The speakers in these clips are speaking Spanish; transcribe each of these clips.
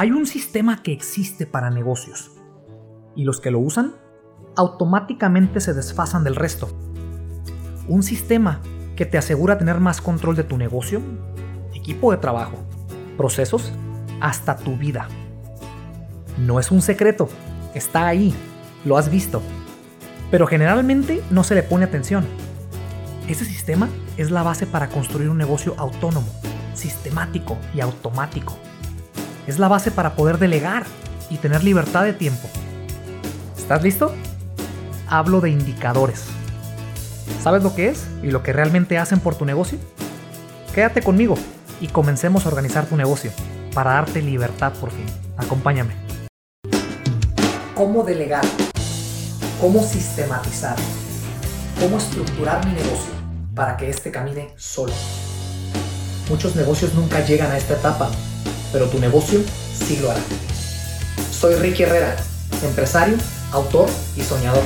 Hay un sistema que existe para negocios y los que lo usan automáticamente se desfasan del resto. Un sistema que te asegura tener más control de tu negocio, equipo de trabajo, procesos, hasta tu vida. No es un secreto, está ahí, lo has visto, pero generalmente no se le pone atención. Ese sistema es la base para construir un negocio autónomo, sistemático y automático. Es la base para poder delegar y tener libertad de tiempo. ¿Estás listo? Hablo de indicadores. ¿Sabes lo que es y lo que realmente hacen por tu negocio? Quédate conmigo y comencemos a organizar tu negocio para darte libertad por fin. Acompáñame. ¿Cómo delegar? ¿Cómo sistematizar? ¿Cómo estructurar mi negocio para que éste camine solo? Muchos negocios nunca llegan a esta etapa, pero tu negocio sí lo hará. Soy Ricky Herrera, empresario, autor y soñador.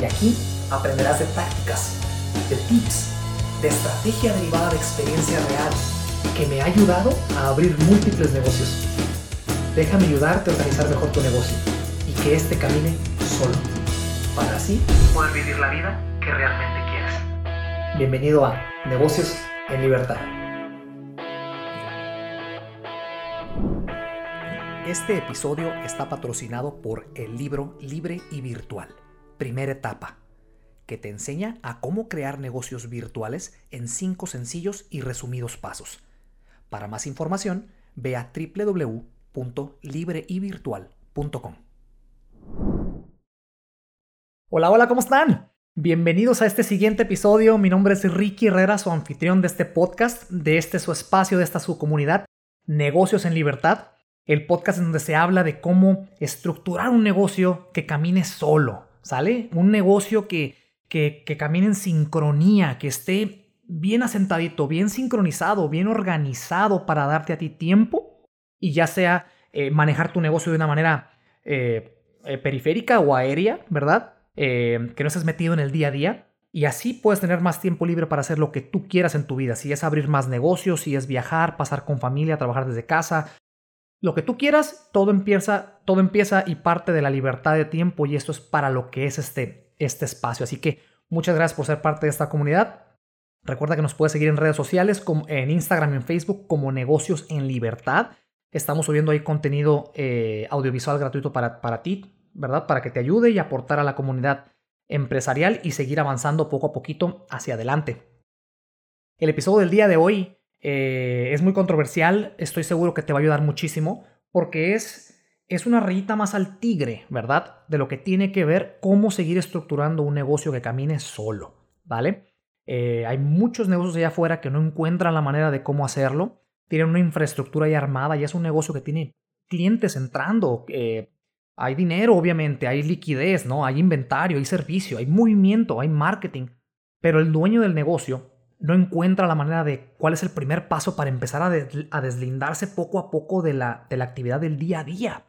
Y aquí aprenderás de tácticas, de tips, de estrategia derivada de experiencia real que me ha ayudado a abrir múltiples negocios. Déjame ayudarte a organizar mejor tu negocio y que éste camine solo, para así poder vivir la vida que realmente quieres. Bienvenido a Negocios en Libertad. Este episodio está patrocinado por el libro Libre y Virtual, primera etapa, que te enseña a cómo crear negocios virtuales en cinco sencillos y resumidos pasos. Para más información, ve a www.libreyvirtual.com. Hola, hola, ¿cómo están? Bienvenidos a este siguiente episodio. Mi nombre es Ricky Herrera, su anfitrión de este podcast, de este su espacio, de esta su comunidad, Negocios en Libertad el podcast en donde se habla de cómo estructurar un negocio que camine solo, ¿sale? Un negocio que, que, camine en sincronía, que esté bien asentadito, bien sincronizado, bien organizado para darte a ti tiempo y ya sea eh, manejar tu negocio de una manera eh, eh, periférica o aérea, ¿verdad? que no estés metido en el día a día. Y así puedes tener más tiempo libre para hacer lo que tú quieras en tu vida. Si es abrir más negocios, si es viajar, pasar con familia, trabajar desde casa, lo que tú quieras, todo empieza, todo empieza y parte de la libertad de tiempo y esto es para lo que es este, este espacio. Así que muchas gracias por ser parte de esta comunidad. Recuerda que nos puedes seguir en redes sociales, como en Instagram y en Facebook como Negocios en Libertad. Estamos subiendo ahí contenido eh, audiovisual gratuito para, para ti, ¿verdad? Para que te ayude y aportar a la comunidad empresarial y seguir avanzando poco a poquito hacia adelante. El episodio del día de hoy eh, es muy controversial, estoy seguro que te va a ayudar muchísimo, porque es, es una rayita más al tigre, ¿verdad? De lo que tiene que ver cómo seguir estructurando un negocio que camine solo, ¿vale? Eh, hay muchos negocios allá afuera que no encuentran la manera de cómo hacerlo, tienen una infraestructura ya armada, ya es un negocio que tiene clientes entrando, eh, hay dinero obviamente, hay liquidez, ¿no? Hay inventario, hay servicio, hay movimiento, hay marketing, pero el dueño del negocio no encuentra la manera de cuál es el primer paso para empezar a, deslindarse poco a poco de la, de la, actividad del día a día.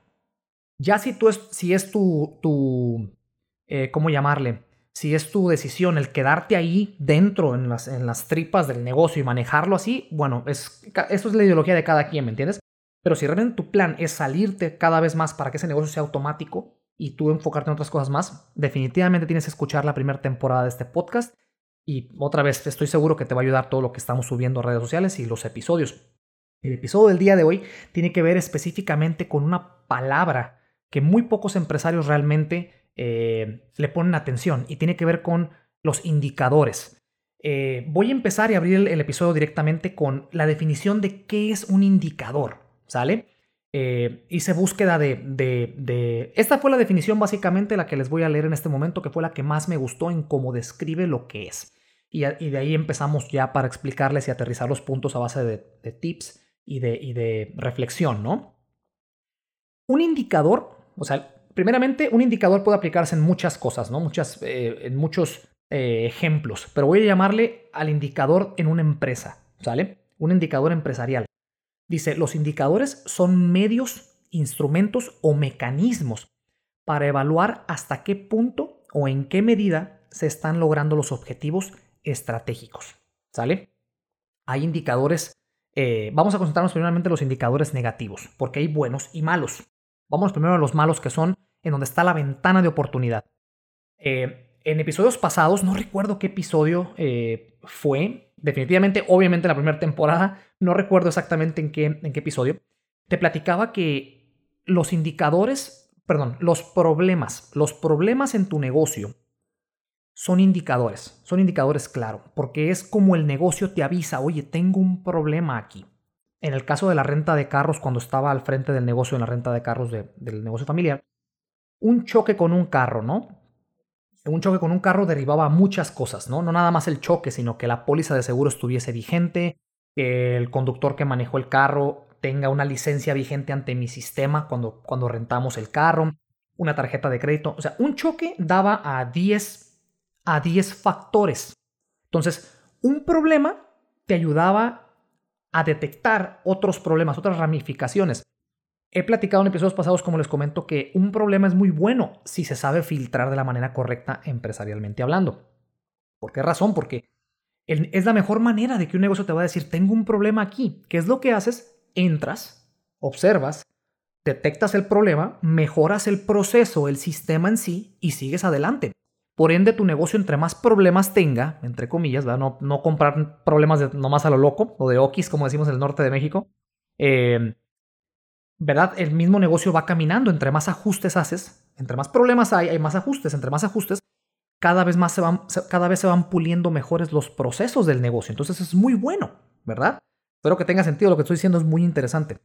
Ya si, tú es, si es tu, tu eh, ¿cómo llamarle? Si es tu decisión el quedarte ahí dentro en las, en las tripas del negocio y manejarlo así, bueno, es, eso es la ideología de cada quien, ¿me entiendes? Pero si realmente tu plan es salirte cada vez más para que ese negocio sea automático y tú enfocarte en otras cosas más, definitivamente tienes que escuchar la primera temporada de este podcast y otra vez, estoy seguro que te va a ayudar todo lo que estamos subiendo a redes sociales y los episodios. El episodio del día de hoy tiene que ver específicamente con una palabra que muy pocos empresarios realmente eh, le ponen atención y tiene que ver con los indicadores. Eh, voy a empezar y abrir el, episodio directamente con la definición de qué es un indicador, ¿sale? Eh, hice búsqueda de, de, Esta fue la definición básicamente la que les voy a leer en este momento, que fue la que más me gustó en cómo describe lo que es. Y, de ahí empezamos ya para explicarles y aterrizar los puntos a base de, tips y de, y de reflexión, ¿no? Un indicador, o sea, primeramente un indicador puede aplicarse en muchas cosas, ¿no? Muchas, eh, en muchos eh, ejemplos, pero voy a llamarle al indicador en una empresa, ¿sale? Un indicador empresarial. Dice, los indicadores son medios, instrumentos o mecanismos para evaluar hasta qué punto o en qué medida se están logrando los objetivos estratégicos. ¿Sale? Hay indicadores Eh, vamos a concentrarnos primeramente en los indicadores negativos, porque hay buenos y malos. Vamos primero a los malos que son en donde está la ventana de oportunidad. Eh, en episodios pasados, no recuerdo qué episodio eh, fue, definitivamente, obviamente la primera temporada, no recuerdo exactamente en qué, episodio, te platicaba que los indicadores, perdón, los problemas, los problemas en tu negocio son indicadores, son indicadores claro, porque es como el negocio te avisa, oye, tengo un problema aquí. En el caso de la renta de carros, cuando estaba al frente del negocio en la renta de carros del negocio familiar, un choque con un carro, ¿no? Un choque con un carro derivaba muchas cosas, ¿no? No nada más el choque, sino que la póliza de seguro estuviese vigente, que el conductor que manejó el carro tenga una licencia vigente ante mi sistema cuando, cuando rentamos el carro, una tarjeta de crédito. O sea, un choque daba a 10 a 10 factores. Entonces, un problema te ayudaba a detectar otros problemas, otras ramificaciones. He platicado en episodios pasados, como les comento, que un problema es muy bueno si se sabe filtrar de la manera correcta empresarialmente hablando. ¿Por qué razón? Porque es la mejor manera de que un negocio te va a decir, tengo un problema aquí. ¿Qué es lo que haces? Entras, observas, detectas el problema, mejoras el proceso, el sistema en sí y sigues adelante. Por ende, tu negocio entre más problemas tenga, entre comillas, No, no comprar problemas de, nomás a lo loco o de okis, como decimos en el norte de México. Eh, ¿Verdad? El mismo negocio va caminando. Entre más ajustes haces, entre más problemas hay, hay más ajustes. Entre más ajustes, cada vez, más se van, cada vez se van puliendo mejores los procesos del negocio. Entonces es muy bueno, ¿verdad? Espero que tenga sentido. Lo que estoy diciendo es muy interesante.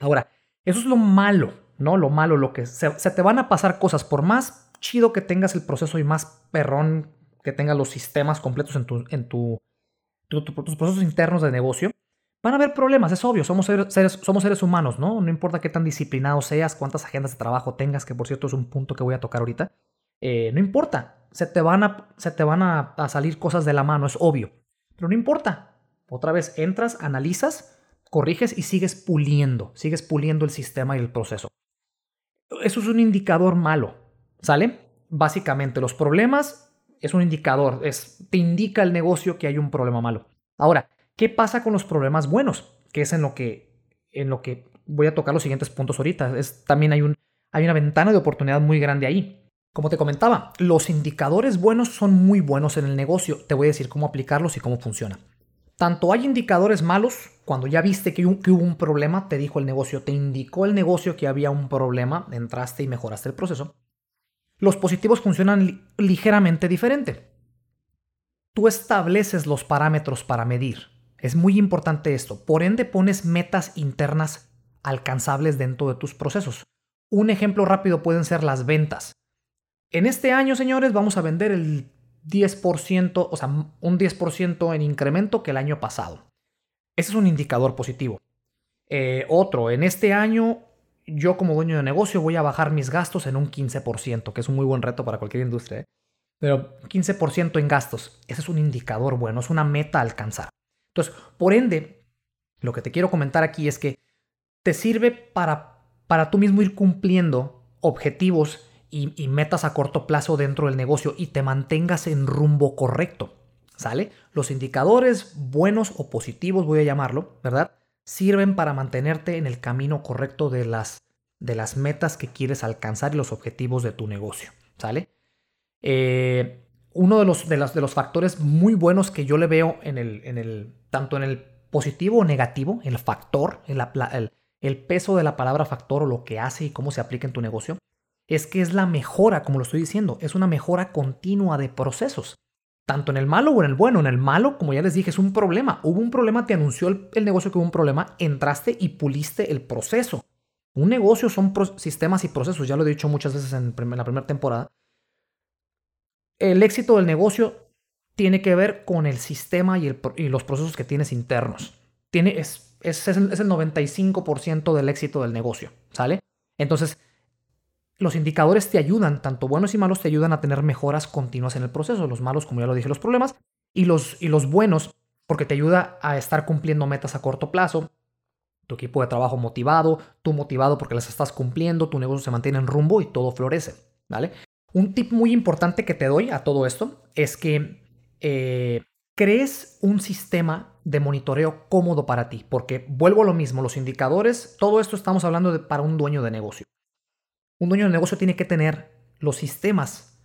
Ahora, eso es lo malo, ¿no? Lo malo, lo que se, se te van a pasar cosas. Por más chido que tengas el proceso y más perrón que tengas los sistemas completos en, tu, en tu, tus procesos internos de negocio, van a haber problemas, es obvio, somos seres, somos seres humanos, ¿no? No importa qué tan disciplinado seas, cuántas agendas de trabajo tengas, que por cierto es un punto que voy a tocar ahorita, eh, no importa, se te van, a, se te van a, salir cosas de la mano, es obvio, pero no importa. Otra vez entras, analizas, corriges y sigues puliendo, sigues puliendo el sistema y el proceso. Eso es un indicador malo. ¿Sale? Básicamente, los problemas es un indicador, es, te indica el negocio que hay un problema malo. Ahora, ¿qué pasa con los problemas buenos? Que es en lo que, en lo que voy a tocar los siguientes puntos ahorita. Es, también hay, un, hay una ventana de oportunidad muy grande ahí. Como te comentaba, los indicadores buenos son muy buenos en el negocio. Te voy a decir cómo aplicarlos y cómo funciona. Tanto hay indicadores malos, cuando ya viste que, hubo un problema, te dijo el negocio, te indicó el negocio que había un problema, entraste y mejoraste el proceso los positivos funcionan ligeramente diferente. Tú estableces los parámetros para medir. Es muy importante esto. Por ende, pones metas internas alcanzables dentro de tus procesos. Un ejemplo rápido pueden ser las ventas. En este año, señores, vamos a vender el 10%, o sea, un 10% en incremento que el año pasado. Ese es un indicador positivo. Eh, otro, en este año yo como dueño de negocio voy a bajar mis gastos en un 15%, que es un muy buen reto para cualquier industria. ¿eh? Pero 15% en gastos, ese es un indicador bueno, es una meta a alcanzar. Entonces, por ende, lo que te quiero comentar aquí es que te sirve para, para tú mismo ir cumpliendo objetivos y, metas a corto plazo dentro del negocio y te mantengas en rumbo correcto. ¿Sale? Los indicadores buenos o positivos, voy a llamarlo, ¿verdad? sirven para mantenerte en el camino correcto de las, de las metas que quieres alcanzar y los objetivos de tu negocio. ¿Sale? Eh, uno de los, de, de los factores muy buenos que yo le veo en el, en el, tanto en el positivo o negativo, el factor, el, el, el peso de la palabra factor o lo que hace y cómo se aplica en tu negocio, es que es la mejora, como lo estoy diciendo, es una mejora continua de procesos tanto en el malo o en el bueno. En el malo, como ya les dije, es un problema. Hubo un problema, te anunció el, negocio que hubo un problema, entraste y puliste el proceso. Un negocio son sistemas y procesos, ya lo he dicho muchas veces en, la primera temporada. El éxito del negocio tiene que ver con el sistema y, los procesos que tienes internos. Tiene, es, es, es el 95% del éxito del negocio, ¿sale? Entonces, los indicadores te ayudan, tanto buenos y malos, te ayudan a tener mejoras continuas en el proceso. Los malos, como ya lo dije, los problemas. Y los, y los buenos, porque te ayuda a estar cumpliendo metas a corto plazo. Tu equipo de trabajo motivado, tú motivado porque las estás cumpliendo, tu negocio se mantiene en rumbo y todo florece. ¿Vale? Un tip muy importante que te doy a todo esto es que eh, crees un sistema de monitoreo cómodo para ti, porque vuelvo a lo mismo, los indicadores, todo esto estamos hablando de, para un dueño de negocio. Un dueño de negocio tiene que tener los sistemas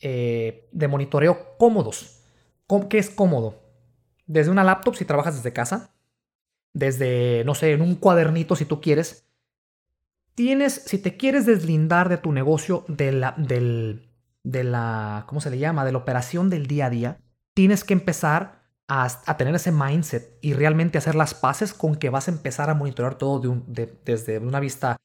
eh, de monitoreo cómodos. ¿Qué es cómodo? Desde una laptop si trabajas desde casa, desde, no sé, en un cuadernito si tú quieres. Tienes, si te quieres deslindar de tu negocio, de la, del, de la, ¿cómo se le llama? De la operación del día a día, tienes que empezar a, tener ese mindset y realmente hacer las paces con que vas a empezar a monitorear todo desde una vista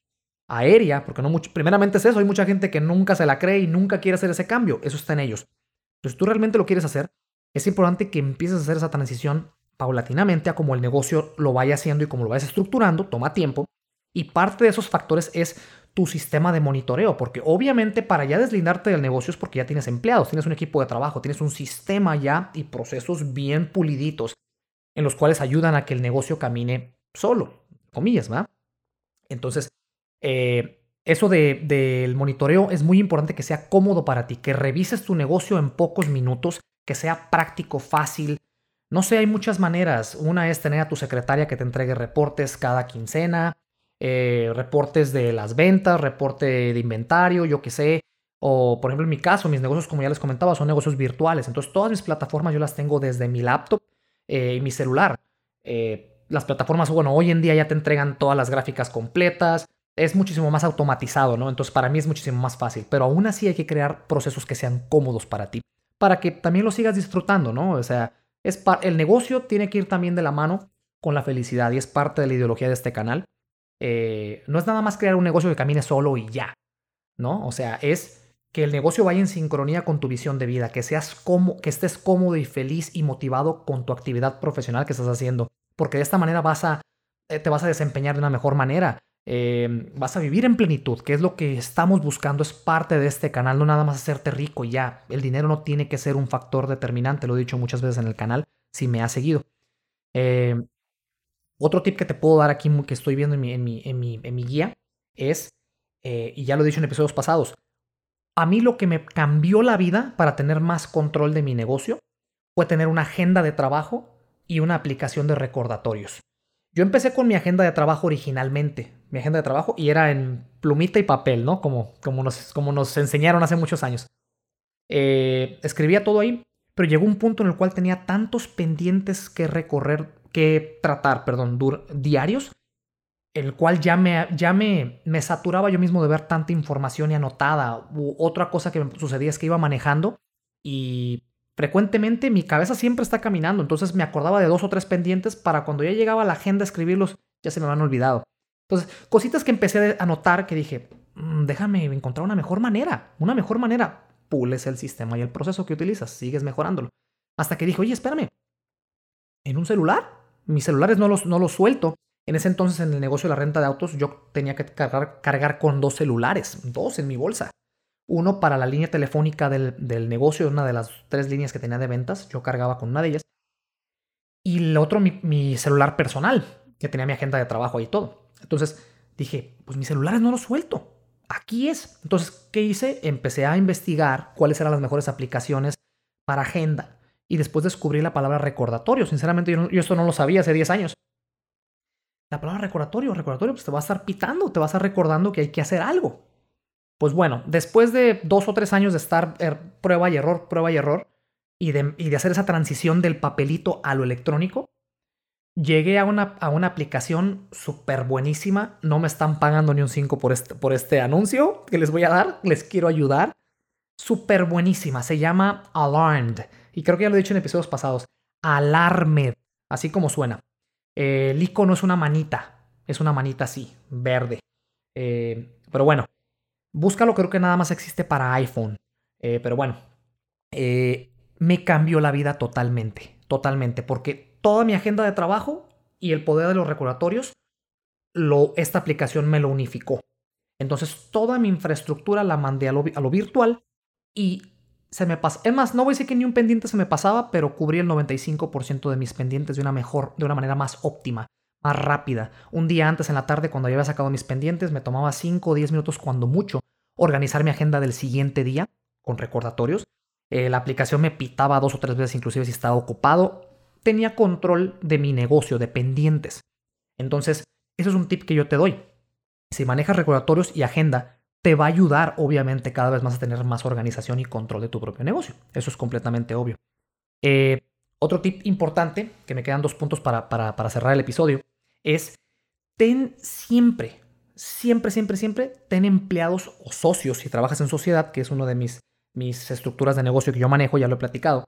aérea, porque no mucho, primeramente es eso, hay mucha gente que nunca se la cree y nunca quiere hacer ese cambio, eso está en ellos. Entonces, tú realmente lo quieres hacer, es importante que empieces a hacer esa transición paulatinamente a como el negocio lo vaya haciendo y como lo vayas estructurando, toma tiempo, y parte de esos factores es tu sistema de monitoreo, porque obviamente para ya deslindarte del negocio es porque ya tienes empleados, tienes un equipo de trabajo, tienes un sistema ya y procesos bien puliditos en los cuales ayudan a que el negocio camine solo, comillas, ¿va? Entonces, eh, eso del de, monitoreo es muy importante que sea cómodo para ti, que revises tu negocio en pocos minutos, que sea práctico, fácil. No sé, hay muchas maneras. Una es tener a tu secretaria que te entregue reportes cada quincena, eh, reportes de las ventas, reporte de inventario, yo qué sé. O, por ejemplo, en mi caso, mis negocios, como ya les comentaba, son negocios virtuales. Entonces, todas mis plataformas yo las tengo desde mi laptop eh, y mi celular. Las plataformas, bueno, hoy en día ya te entregan todas las gráficas completas. Es muchísimo más automatizado, ¿no? Entonces, para mí es muchísimo más fácil. Pero aún así hay que crear procesos que sean cómodos para ti. Para que también lo sigas disfrutando, ¿no? O sea, es el negocio tiene que ir también de la mano con la felicidad y es parte de la ideología de este canal. Eh, no es nada más crear un negocio que camine solo y ya, ¿no? O sea, es que el negocio vaya en sincronía con tu visión de vida, que seas como, que estés cómodo y feliz y motivado con tu actividad profesional que estás haciendo, porque de esta manera vas a, eh, te vas a desempeñar de una mejor manera. Eh, vas a vivir en plenitud, que es lo que estamos buscando, es parte de este canal, no nada más hacerte rico ya. El dinero no tiene que ser un factor determinante, lo he dicho muchas veces en el canal, si me has seguido. Otro tip que te puedo dar aquí que estoy viendo en mi, guía es, eh, y ya lo he dicho en episodios pasados, a mí lo que me cambió la vida para tener más control de mi negocio fue tener una agenda de trabajo y una aplicación de recordatorios. Yo empecé con mi agenda de trabajo originalmente, mi agenda de trabajo, y era en plumita y papel, ¿no? Como, como, nos, como nos enseñaron hace muchos años. Eh, escribía todo ahí, pero llegó un punto en el cual tenía tantos pendientes que recorrer que tratar, perdón, diarios, el cual ya me, ya me, me saturaba yo mismo de ver tanta información y anotada. U otra cosa que me sucedía es que iba manejando y frecuentemente mi cabeza siempre está caminando, entonces me acordaba de dos o tres pendientes para cuando ya llegaba a la agenda escribirlos, ya se me habían olvidado. Entonces, cositas que empecé a notar que dije, mm, déjame encontrar una mejor manera, una mejor manera. Pules el sistema y el proceso que utilizas, sigues mejorándolo. Hasta que dije, oye, espérame, ¿en un celular? mis celulares no los, no los suelto. En ese entonces, en el negocio de la renta de autos, yo tenía que cargar, cargar con dos celulares, dos en mi bolsa. Uno para la línea telefónica del, del negocio, una de las tres líneas que tenía de ventas, yo cargaba con una de ellas. Y el otro, mi, celular personal, que tenía mi agenda de trabajo y todo. Entonces dije, pues mis celulares no los suelto. Aquí es. Entonces, ¿qué hice? Empecé a investigar cuáles eran las mejores aplicaciones para agenda y después descubrí la palabra recordatorio. Sinceramente, yo, esto no lo sabía hace 10 años. La palabra recordatorio, recordatorio, pues te va a estar pitando, te va a estar recordando que hay que hacer algo. Pues bueno, después de dos o tres años de estar er, prueba y error, prueba y error, y de, y de, hacer esa transición del papelito a lo electrónico, llegué a una, a una aplicación súper buenísima. No me están pagando ni un 5 por este, por este anuncio que les voy a dar, les quiero ayudar. Súper buenísima, se llama Alarmed y creo que ya lo he dicho en episodios pasados, Alarmed, así como suena. Eh, el icono es una manita, es una manita así, verde. Eh, pero bueno, búscalo, creo que nada más existe para iPhone. Eh, pero bueno, me cambió la vida totalmente, totalmente, porque toda mi agenda de trabajo y el poder de los recordatorios, lo, esta aplicación me lo unificó. Entonces toda mi infraestructura la mandé a lo, virtual y se me pasa. Es más, no voy a decir que ni un pendiente se me pasaba, pero cubrí el 95% de mis pendientes de una mejor, de una manera más óptima, más rápida. Un día antes en la tarde, cuando ya había sacado mis pendientes, me tomaba 5 o 10 minutos, cuando mucho, organizar mi agenda del siguiente día con recordatorios. Eh, la aplicación me pitaba dos o tres veces, inclusive si estaba ocupado. tenía control de mi negocio, dependientes. Entonces, eso es un tip que yo te doy. Si manejas recordatorios y agenda, te va a ayudar, obviamente, cada vez más a tener más organización y control de tu propio negocio. Eso es completamente obvio. Eh, otro tip importante, que me quedan dos puntos para, para cerrar el episodio, es ten siempre, siempre, siempre, siempre, ten empleados o socios si trabajas en sociedad, que es una de mis, mis estructuras de negocio que yo manejo, ya lo he platicado,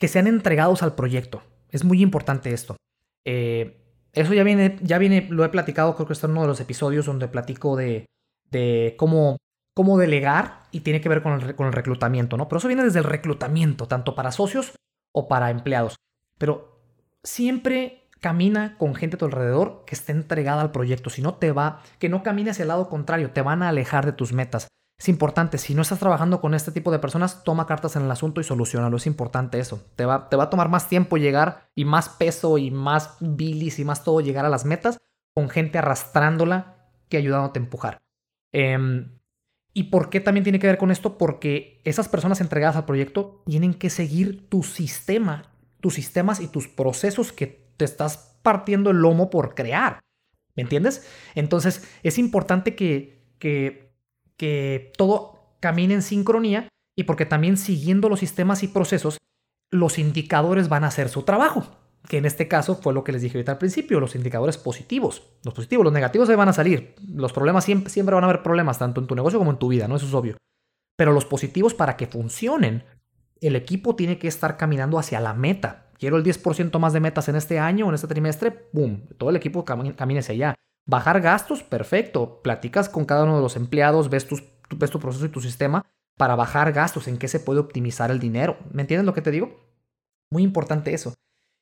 que sean entregados al proyecto. Es muy importante esto. Eh, eso ya viene, ya viene, lo he platicado, creo que está en uno de los episodios donde platico de, de cómo, cómo delegar y tiene que ver con el, con el reclutamiento, ¿no? Pero eso viene desde el reclutamiento, tanto para socios o para empleados. Pero siempre camina con gente a tu alrededor que esté entregada al proyecto. Si no te va, que no camine hacia el lado contrario, te van a alejar de tus metas. Es importante, si no estás trabajando con este tipo de personas, toma cartas en el asunto y solucionalo. Es importante eso. Te va, te va a tomar más tiempo llegar y más peso y más bilis y más todo llegar a las metas con gente arrastrándola que ayudándote a empujar. Em, ¿Y por qué también tiene que ver con esto? Porque esas personas entregadas al proyecto tienen que seguir tu sistema, tus sistemas y tus procesos que te estás partiendo el lomo por crear. ¿Me entiendes? Entonces es importante que, que, que todo camine en sincronía y porque también siguiendo los sistemas y procesos, los indicadores van a hacer su trabajo que en este caso fue lo que les dije ahorita al principio, los indicadores positivos. Los positivos, los negativos se van a salir. Los problemas siempre, siempre van a haber problemas, tanto en tu negocio como en tu vida, ¿no? Eso es obvio. Pero los positivos, para que funcionen, el equipo tiene que estar caminando hacia la meta. Quiero el 10% más de metas en este año, en este trimestre, ¡pum! Todo el equipo camine hacia allá. Bajar gastos, perfecto. Platicas con cada uno de los empleados, ves, tus, ves tu proceso y tu sistema para bajar gastos, en qué se puede optimizar el dinero. ¿Me entiendes lo que te digo? Muy importante eso.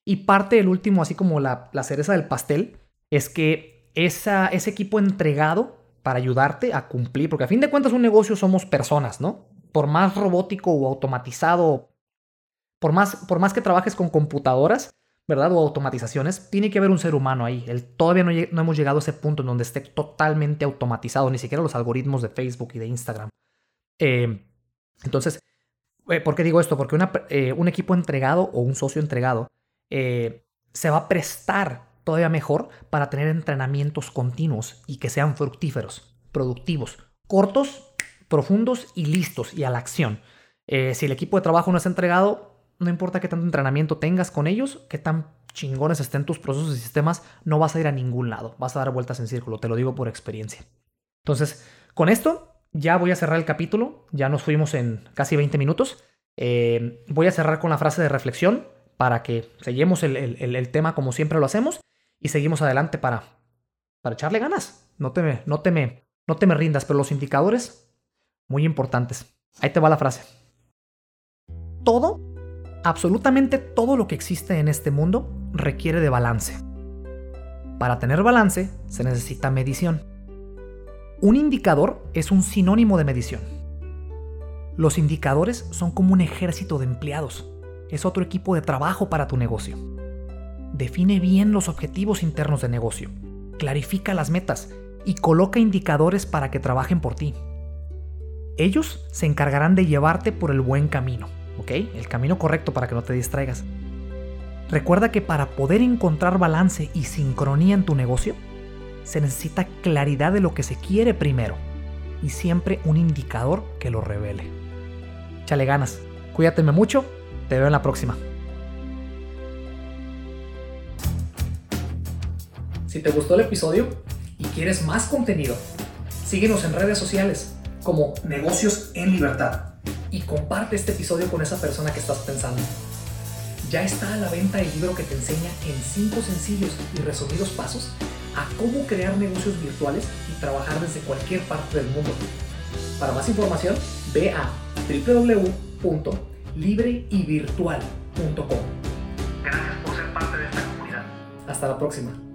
Y parte del último, así como la, cereza del pastel, es que esa, ese equipo entregado para ayudarte a cumplir, porque a fin de cuentas un negocio somos personas, ¿no? Por más robótico o automatizado, por más, por más que trabajes con computadoras, ¿verdad? O automatizaciones, tiene que haber un ser humano ahí. El, todavía no, hemos llegado a ese punto en donde esté totalmente automatizado, ni siquiera los algoritmos de Facebook y de Instagram. Eh, entonces, eh, ¿por qué digo esto? Porque eh, un equipo entregado o un socio entregado eh, se va a prestar todavía mejor para tener entrenamientos continuos y que sean fructíferos, productivos, cortos, profundos y listos y a la acción. Eh, si el equipo de trabajo no es entregado, no importa qué tanto entrenamiento tengas con ellos, qué tan chingones estén tus procesos y sistemas, no vas a ir a ningún lado, vas a dar vueltas en círculo, te lo digo por experiencia. Entonces, con esto ya voy a cerrar el capítulo, ya nos fuimos en casi 20 minutos. Eh, voy a cerrar con la frase de reflexión para que seguimos el, tema como siempre lo hacemos y seguimos adelante para, para echarle ganas. No te, me, no, te me, no te me rindas, pero los indicadores, muy importantes. Ahí te va la frase. Todo, absolutamente todo lo que existe en este mundo requiere de balance. Para tener balance se necesita medición. Un indicador es un sinónimo de medición. Los indicadores son como un ejército de empleados es otro equipo de trabajo para tu negocio. Define bien los objetivos internos de negocio, clarifica las metas y coloca indicadores para que trabajen por ti. Ellos se encargarán de llevarte por el buen camino, ¿ok? El camino correcto para que no te distraigas. Recuerda que para poder encontrar balance y sincronía en tu negocio, se necesita claridad de lo que se quiere primero y siempre un indicador que lo revele. Chale ganas, cuídateme mucho te veo en la próxima. Si te gustó el episodio y quieres más contenido, síguenos en redes sociales como Negocios en Libertad y comparte este episodio con esa persona que estás pensando. Ya está a la venta el libro que te enseña en 5 sencillos y resumidos pasos a cómo crear negocios virtuales y trabajar desde cualquier parte del mundo. Para más información, ve a www libre y virtual.com. Gracias por ser parte de esta comunidad. Hasta la próxima.